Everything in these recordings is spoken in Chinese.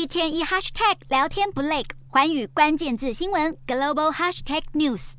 一天一 hashtag 聊天不累，环宇关键字新闻 global hashtag news。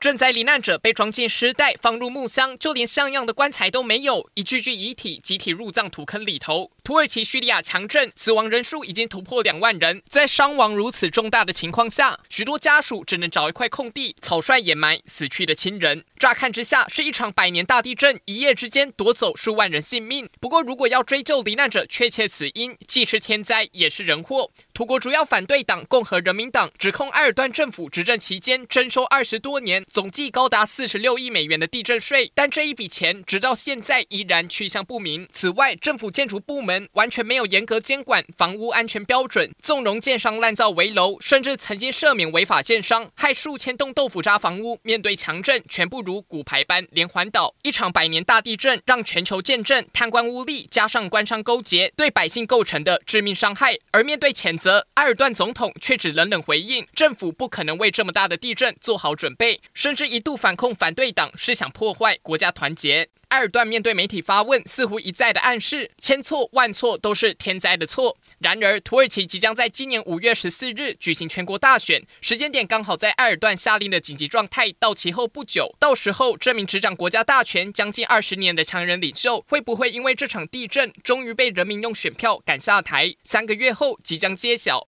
正在罹难者被装进尸袋，放入木箱，就连像样的棺材都没有，一具具遗体集体入葬土坑里头。土耳其叙利亚强震，死亡人数已经突破两万人。在伤亡如此重大的情况下，许多家属只能找一块空地草率掩埋死去的亲人。乍看之下是一场百年大地震，一夜之间夺走数万人性命。不过，如果要追究罹难者确切死因，既是天灾也是人祸。土国主要反对党共和人民党指控埃尔段政府执政期间征收二十多年，总计高达四十六亿美元的地震税，但这一笔钱直到现在依然去向不明。此外，政府建筑部门完全没有严格监管房屋安全标准，纵容建商滥造围楼，甚至曾经赦免违法建商，害数千栋豆腐渣房屋面对强震全部如骨牌般连环倒。一场百年大地震让全球见证贪官污吏加上官商勾结对百姓构成的致命伤害，而面对谴责，埃尔段总统却只冷冷回应，政府不可能为这么大的地震做好准备，甚至一度反控反对党是想破坏国家团结。埃尔段面对媒体发问，似乎一再的暗示，千错万错都是天灾的错。然而，土耳其即将在今年五月十四日举行全国大选，时间点刚好在埃尔段下令的紧急状态到期后不久。到时候，这名执掌国家大权将近二十年的强人领袖，会不会因为这场地震，终于被人民用选票赶下台？三个月后即将揭晓。